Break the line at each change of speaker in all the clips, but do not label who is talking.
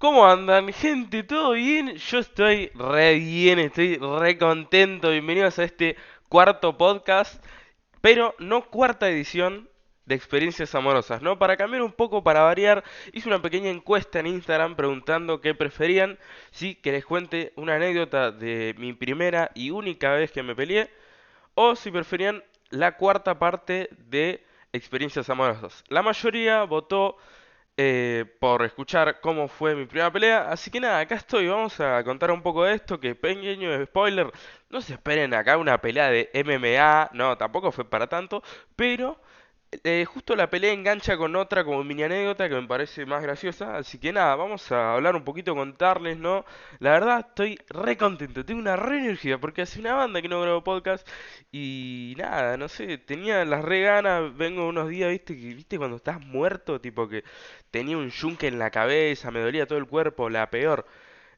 ¿Cómo andan, gente? ¿Todo bien? Yo estoy re bien, estoy re contento. Bienvenidos a este cuarto podcast, pero no cuarta edición de experiencias amorosas, ¿no? Para cambiar un poco, para variar, hice una pequeña encuesta en Instagram preguntando qué preferían, si que les cuente una anécdota de mi primera y única vez que me peleé, o si preferían la cuarta parte de experiencias amorosas. La mayoría votó eh, por escuchar cómo fue mi primera pelea. Así que nada, acá estoy. Vamos a contar un poco de esto. Que pequeño spoiler. No se esperen acá una pelea de MMA. No, tampoco fue para tanto. Pero eh, justo la pelea engancha con otra como mini anécdota que me parece más graciosa. Así que nada, vamos a hablar un poquito, contarles, ¿no? La verdad, estoy re contento, tengo una re energía porque hace una banda que no grabo podcast. Y nada, no sé, tenía las re ganas. Vengo unos días, viste, que viste cuando estás muerto, tipo que tenía un yunque en la cabeza, me dolía todo el cuerpo, la peor.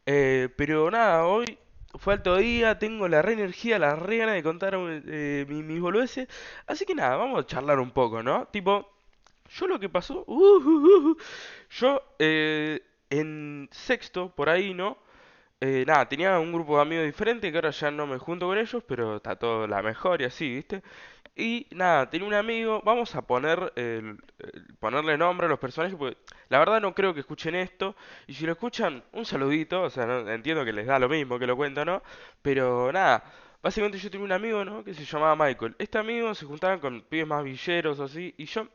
Eh, pero nada, hoy fue alto día, tengo la re energía, la re de contar eh, mi- mis boludeces. Así que nada, vamos a charlar un poco, ¿no? Tipo, yo lo que pasó, uh, uh, uh, yo eh, en sexto, por ahí, ¿no? Eh, nada, tenía un grupo de amigos diferente que ahora ya no me junto con ellos, pero está todo la mejor y así, ¿viste? Y nada, tenía un amigo, vamos a poner el- ponerle nombre a los personajes, porque la verdad no creo que escuchen esto, y si lo escuchan, un saludito, o sea, no- entiendo que les da lo mismo que lo cuento, ¿no? Pero nada, básicamente yo tenía un amigo, ¿no? Que se llamaba Michael. Este amigo se juntaba con pibes más villeros o así, y yo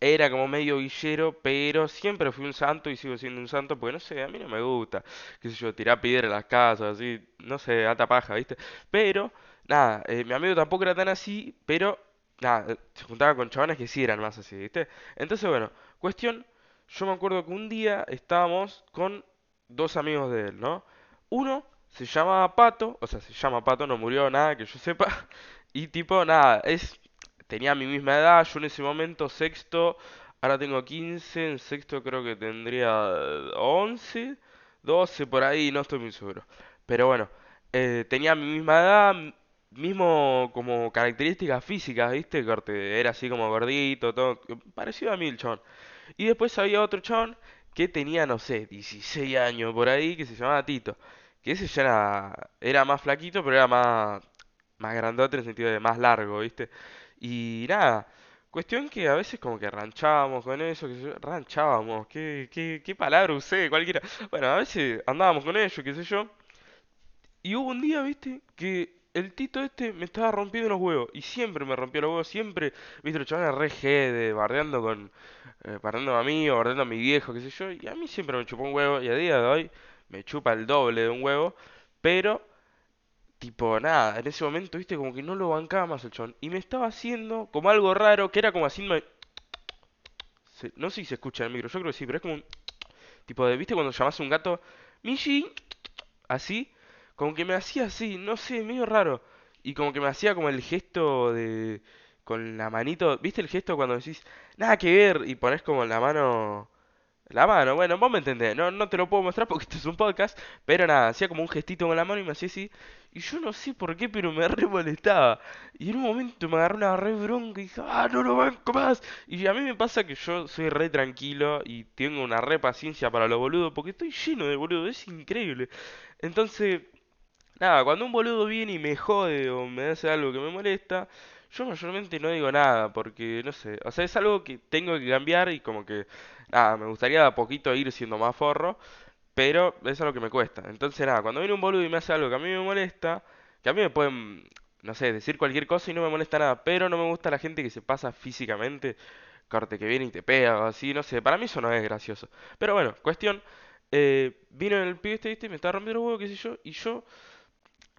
era como medio villero, pero siempre fui un santo y sigo siendo un santo, porque no sé, a mí no me gusta, qué sé yo, tirar piedra en las casas, así, no sé, alta paja, ¿viste? Pero, nada, eh, mi amigo tampoco era tan así, pero, nada, eh, se juntaba con chavales que sí eran más así, ¿viste? Entonces, bueno, cuestión, yo me acuerdo que un día estábamos con dos amigos de él, ¿no? Uno se llamaba Pato, o sea, se llama Pato, no murió nada que yo sepa, y tipo, nada, es tenía mi misma edad, yo en ese momento sexto, ahora tengo 15, en sexto creo que tendría 11, 12 por ahí, no estoy muy seguro. Pero bueno, eh, tenía mi misma edad, mismo como características físicas, ¿viste? Corte, era así como gordito, todo, parecido a mí el chabón. Y después había otro chabón que tenía, no sé, 16 años por ahí, que se llamaba Tito. Que ese ya era, era más flaquito, pero era más, más grandote en el sentido de más largo, ¿viste? Y nada, cuestión que a veces como que ranchábamos con eso, que ranchábamos, qué, qué, qué palabra usé, cualquiera. Bueno, a veces andábamos con ellos, qué sé yo. Y hubo un día, viste, que el Tito este me estaba rompiendo los huevos. Y siempre me rompió los huevos, siempre, viste, los chavales re jede, bardeando con, eh, bardeando a mí o bardeando a mi viejo, qué sé yo. Y a mí siempre me chupó un huevo y a día de hoy me chupa el doble de un huevo. Pero Tipo, nada, en ese momento, viste, como que no lo bancaba más el chabón. Y me estaba haciendo como algo raro, que era como así... No sé si se escucha en el micro, yo creo que sí, pero es como un tipo de, viste, cuando llamas a un gato, Michi, así, como que me hacía así, no sé, medio raro. Y como que me hacía como el gesto de... con la manito, viste el gesto cuando decís, nada que ver, y pones como la mano... La mano, bueno, vos me entendés, no, no te lo puedo mostrar porque esto es un podcast, pero nada, hacía como un gestito con la mano y me hacía así, y yo no sé por qué, pero me re molestaba. Y en un momento me agarró una re bronca y dije, ah, no lo banco más. Y a mí me pasa que yo soy re tranquilo y tengo una re paciencia para los boludos, porque estoy lleno de boludos, es increíble. Entonces, nada, cuando un boludo viene y me jode o me hace algo que me molesta, yo mayormente no digo nada, porque no sé, o sea, es algo que tengo que cambiar y como que, nada, me gustaría de a poquito ir siendo más forro, pero es algo que me cuesta. Entonces, nada, cuando viene un boludo y me hace algo que a mí me molesta, que a mí me pueden, no sé, decir cualquier cosa y no me molesta nada, pero no me gusta la gente que se pasa físicamente, corte que viene y te pega o así, no sé, para mí eso no es gracioso. Pero bueno, cuestión, eh, vino el pibe este, ¿viste? Me estaba rompiendo el huevo, qué sé yo, y yo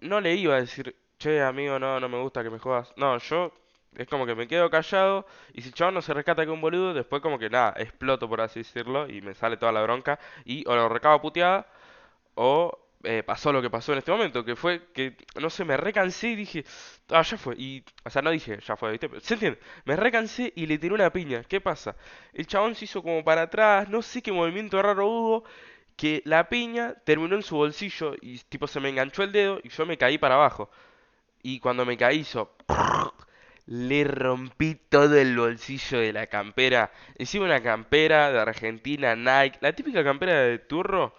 no le iba a decir, che, amigo, no, no me gusta que me jodas. No, yo es como que me quedo callado y si chabón no se rescata con un boludo, después como que nada, exploto por así decirlo y me sale toda la bronca y o lo recabo puteada o eh, pasó lo que pasó en este momento, que fue que, no sé, me recansé y dije, ah, ya fue. Y, o sea, no dije, ya fue, ¿viste? ¿Se entiende? Me recansé y le tiré una piña. ¿Qué pasa? El chabón se hizo como para atrás, no sé qué movimiento raro hubo, que la piña terminó en su bolsillo y tipo se me enganchó el dedo y yo me caí para abajo. Y cuando me caí le rompí todo el bolsillo de la campera. Encima una campera de Argentina, Nike, la típica campera de turro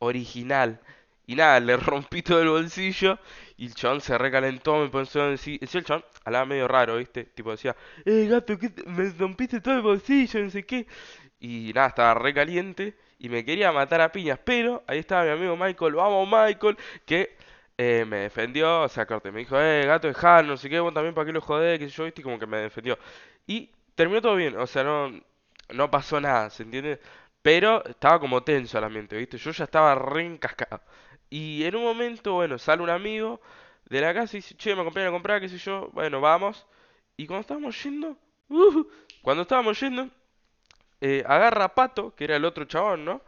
original. Y nada, le rompí todo el bolsillo y el chabón se recalentó, me puso a decir, el chabón, hablaba medio raro, ¿viste? Tipo decía, eh, gato, ¿qué me rompiste todo el bolsillo, no sé qué. Y nada, estaba recaliente y me quería matar a piñas, pero ahí estaba mi amigo Michael, vamos Michael, que eh, me defendió, o sea, corte, me dijo, eh, gato, dejalo, no sé qué, vos también para qué lo jodés, que yo, ¿viste? Como que me defendió. Y terminó todo bien, o sea, no, no pasó nada, ¿se entiende? Pero estaba como tenso el ambiente, ¿viste? Yo ya estaba re encascado. Y en un momento, bueno, sale un amigo de la casa y dice, che, me acompañan a comprar, qué sé yo, bueno, vamos. Y cuando estábamos yendo, uh, cuando estábamos yendo, eh, agarra a Pato, que era el otro chabón, ¿no?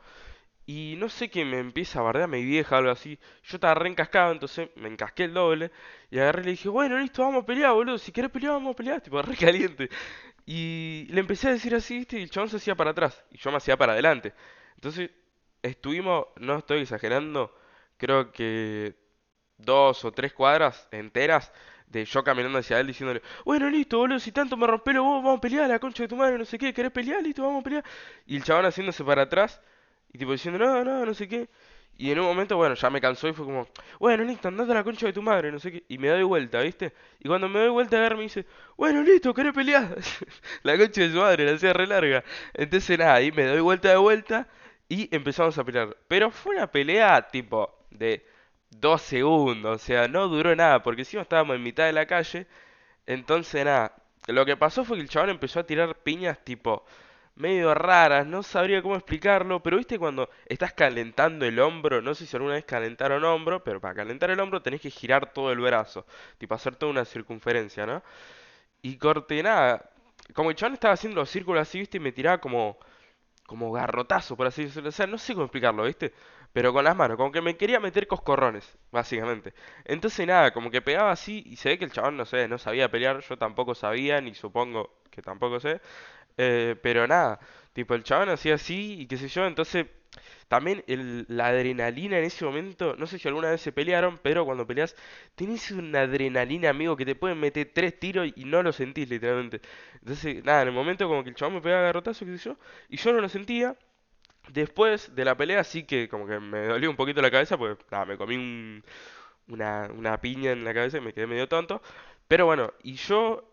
Y no sé qué me empieza a bardear mi vieja, algo así. Yo estaba re encascado, entonces me encasqué el doble. Y agarré y le dije, bueno, listo, vamos a pelear, boludo. Si querés pelear, vamos a pelear. Tipo, re caliente. Y le empecé a decir así, ¿viste? Y el chabón se hacía para atrás. Y yo me hacía para adelante. Entonces, estuvimos, no estoy exagerando, creo que dos o tres cuadras enteras de yo caminando hacia él diciéndole, bueno, listo, boludo, si tanto me rompé lo vos, vamos a pelear, la concha de tu madre, no sé qué, ¿querés pelear? Listo, vamos a pelear. Y el chabón haciéndose para atrás y tipo diciendo, no, no, no sé qué. Y en un momento, bueno, ya me cansó y fue como, bueno, listo, andate a la concha de tu madre, no sé qué. Y me doy vuelta, ¿viste? Y cuando me doy vuelta, a ver, me dice, bueno, listo, ¿querés pelear? La concha de su madre, la hacía re larga. Entonces, nada, ahí me doy vuelta de vuelta y empezamos a pelear. Pero fue una pelea, tipo, de dos segundos, o sea, no duró nada, porque encima estábamos en mitad de la calle. Entonces, nada, lo que pasó fue que el chabón empezó a tirar piñas, tipo medio raras, no sabría cómo explicarlo, pero viste cuando estás calentando el hombro, no sé si alguna vez calentaron hombro, pero para calentar el hombro tenés que girar todo el brazo, tipo hacer toda una circunferencia, ¿no? Y corte, nada, como el chabón estaba haciendo los círculos así, viste, y me tiraba como, como garrotazo, por así decirlo, o sea, no sé cómo explicarlo, viste, pero con las manos, como que me quería meter coscorrones, básicamente. Entonces nada, como que pegaba así, y se ve que el chabón, no sé, no sabía pelear, yo tampoco sabía, ni supongo que tampoco sé. Eh, pero nada, tipo el chabón hacía así y qué sé yo, entonces también el, la adrenalina en ese momento, no sé si alguna vez se pelearon, pero cuando peleas tenés una adrenalina, amigo, que te pueden meter tres tiros y no lo sentís literalmente. Entonces, nada, en el momento como que el chabón me pegaba garrotazo, qué sé yo, y yo no lo sentía. Después de la pelea sí que como que me dolió un poquito la cabeza, pues nada, me comí un, una, una piña en la cabeza y me quedé medio tonto. Pero bueno, y yo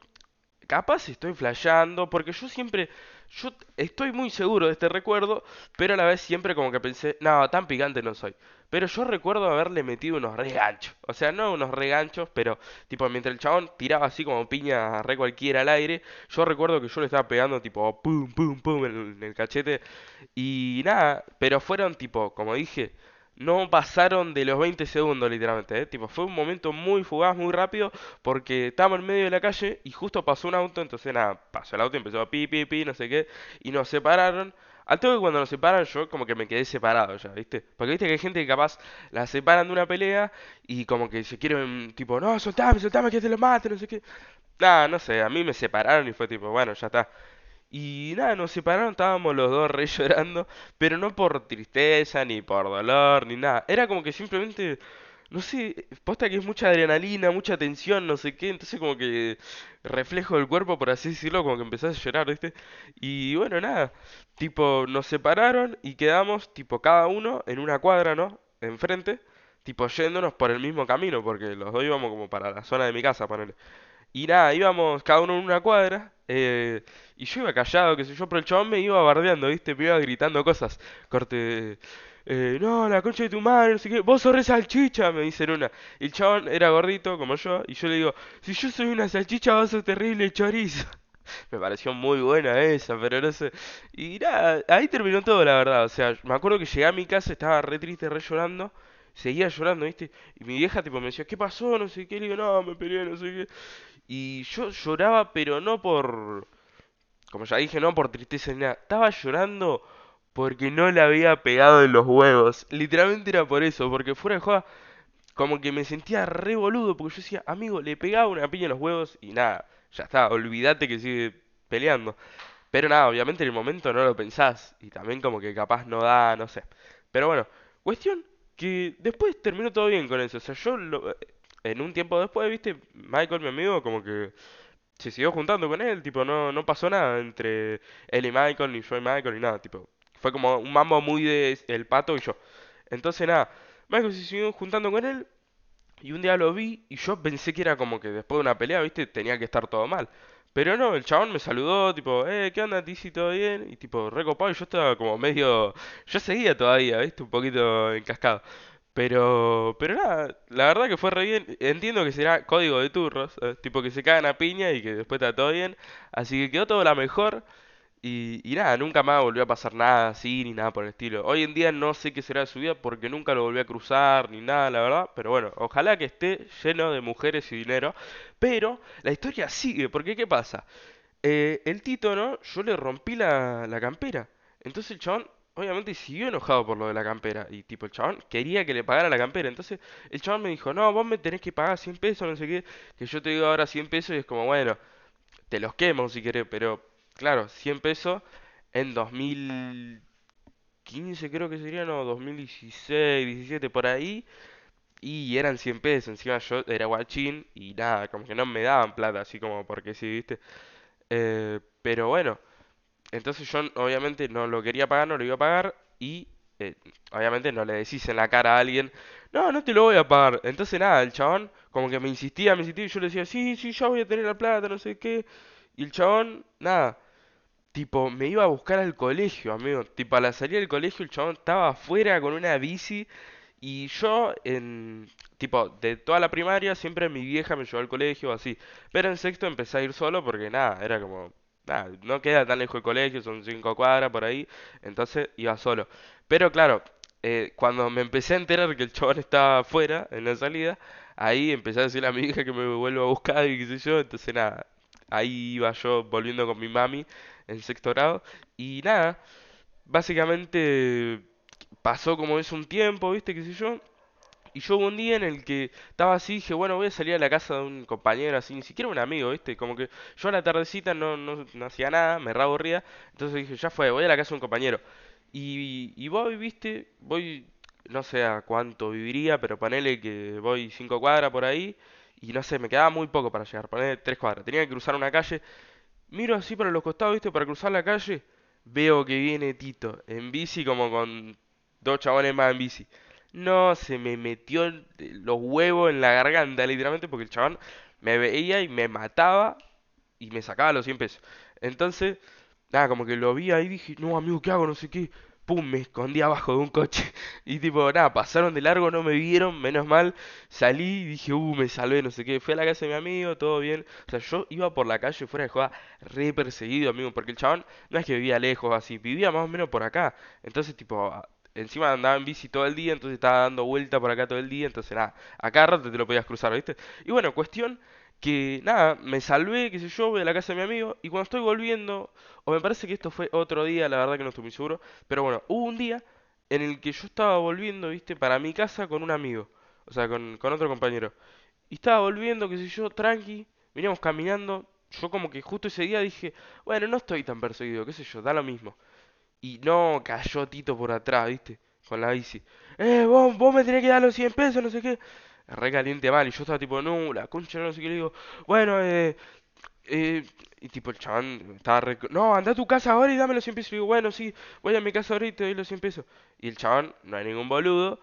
Capaz estoy flasheando, porque yo siempre, yo estoy muy seguro de este recuerdo, pero a la vez siempre como que pensé, no, tan picante no soy. Pero yo recuerdo haberle metido unos reganchos, o sea, no unos reganchos, pero tipo mientras el chabón tiraba así como piña re cualquiera al aire, yo recuerdo que yo le estaba pegando tipo pum, pum, pum en el, cachete y nada, pero fueron tipo, como dije, no pasaron de los 20 segundos, literalmente, ¿eh? Tipo, fue un momento muy fugaz, muy rápido, porque estábamos en medio de la calle y justo pasó un auto, entonces nada, pasó el auto y empezó a pi, pi, pi, no sé qué, y nos separaron. Al toque cuando nos separan yo como que me quedé separado ya, ¿viste? Porque viste que hay gente que capaz la separan de una pelea y como que se quieren, tipo, no, soltame, soltame que te lo mate, no sé qué. Nada, no sé, a mí me separaron y fue tipo, bueno, ya está. Y nada, nos separaron, estábamos los dos re llorando, pero no por tristeza, ni por dolor, ni nada. Era como que simplemente, no sé, posta que es mucha adrenalina, mucha tensión, no sé qué, entonces como que reflejo del cuerpo, por así decirlo, como que empezás a llorar, ¿viste? Y bueno, nada, tipo, nos separaron y quedamos, tipo, cada uno en una cuadra, ¿no? Enfrente, tipo, yéndonos por el mismo camino, porque los dos íbamos como para la zona de mi casa, ponele. Y nada, íbamos cada uno en una cuadra. eh, y yo iba callado, qué sé yo, pero el chabón me iba bardeando, ¿viste? Me iba gritando cosas. Corte. Eh, no, la concha de tu madre, no sé qué. Vos sos re salchicha, me dicen una. Y el chabón era gordito, como yo. Y yo le digo, si yo soy una salchicha, vos sos terrible chorizo. Me pareció muy buena esa, pero no sé. Y nada, ahí terminó todo, la verdad. O sea, me acuerdo que llegué a mi casa, estaba re triste, re llorando. Seguía llorando, ¿viste? Y mi vieja, tipo, me decía, ¿qué pasó? No sé qué. Le digo, no, me peleé, no sé qué. Y yo lloraba, pero no por, como ya dije, no por tristeza ni nada. Estaba llorando porque no le había pegado en los huevos. Literalmente era por eso, porque fuera de joda, como que me sentía re boludo, porque yo decía, amigo, le pegaba una piña en los huevos y nada, ya está, olvídate que sigue peleando. Pero nada, obviamente en el momento no lo pensás, y también como que capaz no da, no sé. Pero bueno, cuestión que después terminó todo bien con eso. O sea, yo lo- en un tiempo después, viste, Michael, mi amigo, como que se siguió juntando con él, tipo, no, no pasó nada entre él y Michael, ni yo y Michael, ni nada, tipo, fue como un mambo muy de el pato y yo. Entonces nada, Michael se siguió juntando con él y un día lo vi y yo pensé que era como que después de una pelea, viste, tenía que estar todo mal. Pero no, el chabón me saludó, tipo, eh, ¿qué onda, Tizi? ¿Todo bien? Y tipo, recopado, y yo estaba como medio... Yo seguía todavía, viste, un poquito encascado. Pero, pero nada, la verdad que fue re bien. Entiendo que será código de turros, eh, tipo que se cagan a piña y que después está todo bien. Así que quedó todo la mejor. Y, y nada, nunca más volvió a pasar nada así ni nada por el estilo. Hoy en día no sé qué será de su vida porque nunca lo volví a cruzar ni nada, la verdad. Pero bueno, ojalá que esté lleno de mujeres y dinero. Pero la historia sigue, porque ¿qué pasa? Eh, el Tito, ¿no? Yo le rompí la, la campera. Entonces el chabón, obviamente, siguió enojado por lo de la campera. Y tipo, el chabón quería que le pagara la campera. Entonces el chabón me dijo, no, vos me tenés que pagar 100 pesos, no sé qué. Que yo te digo ahora 100 pesos y es como, bueno, te los quemo si querés. Pero claro, 100 pesos en 2015 creo que sería, no, 2016, 17 por ahí. Y eran 100 pesos. Encima yo era guachín y nada, como que no me daban plata, así como porque sí, ¿viste? Eh, pero bueno. Entonces yo obviamente no lo quería pagar, no lo iba a pagar y eh, obviamente no le decís en la cara a alguien, no, no te lo voy a pagar. Entonces nada, el chabón como que me insistía, me insistía y yo le decía, sí, sí, ya voy a tener la plata, no sé qué. Y el chabón, nada, tipo, me iba a buscar al colegio, amigo. Tipo, a la salida del colegio el chabón estaba afuera con una bici y yo en... Tipo, de toda la primaria siempre mi vieja me llevó al colegio así. Pero en sexto empecé a ir solo porque nada, era como nada, no queda tan lejos el colegio, son cinco cuadras por ahí, entonces iba solo. Pero claro, eh, cuando me empecé a enterar que el chabón estaba afuera, en la salida, ahí empecé a decirle a mi hija que me vuelva a buscar y qué sé yo, entonces nada, ahí iba yo volviendo con mi mami en sexto grado, y nada, básicamente pasó como es un tiempo, ¿viste? qué sé yo, y yo un día en el que estaba así, dije, bueno, voy a salir a la casa de un compañero, así, ni siquiera un amigo, ¿viste? Como que yo a la tardecita no, no, no hacía nada, me re aburría, entonces dije, ya fue, voy a la casa de un compañero. Y, y voy, ¿viste? Voy, no sé a cuánto viviría, pero ponele que voy cinco cuadras por ahí, y no sé, me quedaba muy poco para llegar, ponele tres cuadras, tenía que cruzar una calle, miro así para los costados, ¿viste? Para cruzar la calle, veo que viene Tito, en bici como con dos chabones más en bici. No, se me metió los huevos en la garganta, literalmente, porque el chabón me veía y me mataba y me sacaba los 100 pesos. Entonces, nada, como que lo vi ahí y dije, no, amigo, ¿qué hago? No sé qué. Pum, me escondí abajo de un coche. Y tipo, nada, pasaron de largo, no me vieron, menos mal. Salí y dije, uh, me salvé, no sé qué. Fui a la casa de mi amigo, todo bien. O sea, yo iba por la calle fuera de joda, re perseguido, amigo, porque el chabón no es que vivía lejos así, vivía más o menos por acá. Entonces, tipo, encima andaba en bici todo el día, entonces estaba dando vuelta por acá todo el día. Entonces, nada, a cada rato te lo podías cruzar, ¿viste? Y bueno, cuestión que nada, me salvé, qué sé yo, voy a la casa de mi amigo y cuando estoy volviendo, o me parece que esto fue otro día, la verdad que no estoy muy seguro, pero bueno, hubo un día en el que yo estaba volviendo, viste, para mi casa con un amigo, o sea, con, con otro compañero. Y estaba volviendo, qué sé yo, tranqui, veníamos caminando, yo como que justo ese día dije, bueno, no estoy tan perseguido, qué sé yo, da lo mismo. Y no, cayó Tito por atrás, viste, con la bici. Eh, vos, vos me tenés que dar los 100 pesos, no sé qué. Re caliente mal, y yo estaba tipo, no, la concha, no sé qué, le digo, bueno, eh, eh, y tipo el chabón estaba re... No, anda a tu casa ahora y dame los 100 pesos. Y digo, bueno, sí, voy a mi casa ahora y te doy los 100 pesos. Y el chabón, no hay ningún boludo,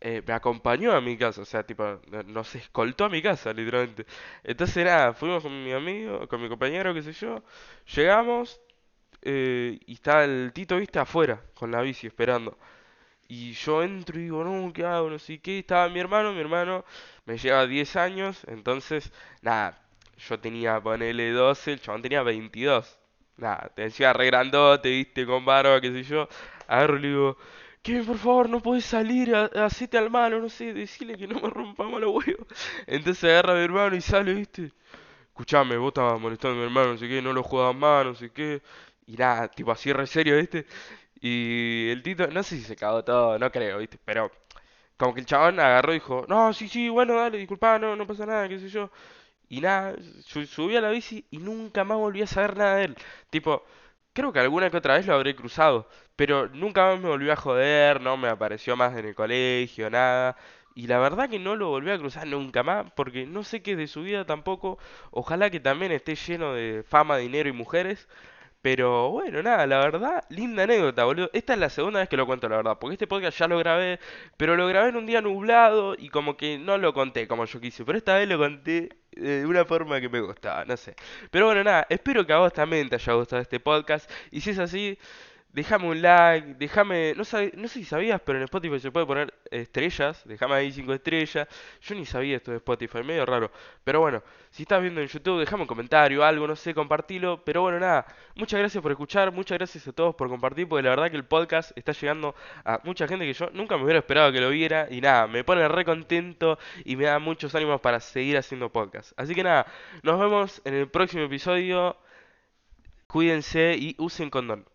eh, me acompañó a mi casa, o sea, tipo, no- nos escoltó a mi casa, literalmente. Entonces nada, fuimos con mi amigo, con mi compañero, qué sé yo, llegamos eh, y estaba el Tito, viste, afuera, con la bici, esperando. Y yo entro y digo, no, ¿qué hago? No sé qué. Estaba mi hermano, mi hermano me lleva 10 años, entonces, nada, yo tenía, ponele 12, el chabón tenía 22. Nada, te decía re grandote, viste, con barba, qué sé yo. Agarro y le digo, Kevin, por favor, no podés salir, hacete al malo, no sé, decirle que no me rompamos los huevos. Entonces agarra a mi hermano y sale, viste. Escuchame, vos estabas molestando a mi hermano, no sé qué, no lo jugabas más, no sé qué. Y nada, tipo así re serio, ¿viste? Y el Tito, no sé si se cagó todo, no creo, ¿viste? Pero como que el chabón agarró y dijo, no, sí, sí, bueno, dale, disculpa, no, no pasa nada, qué sé yo. Y nada, su- subí a la bici y nunca más volví a saber nada de él. Tipo, creo que alguna que otra vez lo habré cruzado, pero nunca más me volvió a joder, no me apareció más en el colegio, nada. Y la verdad que no lo volví a cruzar nunca más, porque no sé qué es de su vida tampoco. Ojalá que también esté lleno de fama, dinero y mujeres. Pero bueno, nada, la verdad, linda anécdota, boludo. Esta es la segunda vez que lo cuento, la verdad, porque este podcast ya lo grabé, pero lo grabé en un día nublado y como que no lo conté como yo quise, pero esta vez lo conté de una forma que me gustaba, no sé. Pero bueno, nada, espero que a vos también te haya gustado este podcast y si es así, Déjame un like, déjame, no, sabe- no sé si sabías, pero en Spotify se puede poner estrellas, déjame ahí cinco estrellas. Yo ni sabía esto de Spotify, medio raro. Pero bueno, si estás viendo en YouTube, déjame un comentario, algo, no sé, compartilo. Pero bueno, nada, muchas gracias por escuchar, muchas gracias a todos por compartir, porque la verdad que el podcast está llegando a mucha gente que yo nunca me hubiera esperado que lo viera. Y nada, me pone re contento y me da muchos ánimos para seguir haciendo podcast. Así que nada, nos vemos en el próximo episodio. Cuídense y usen condón.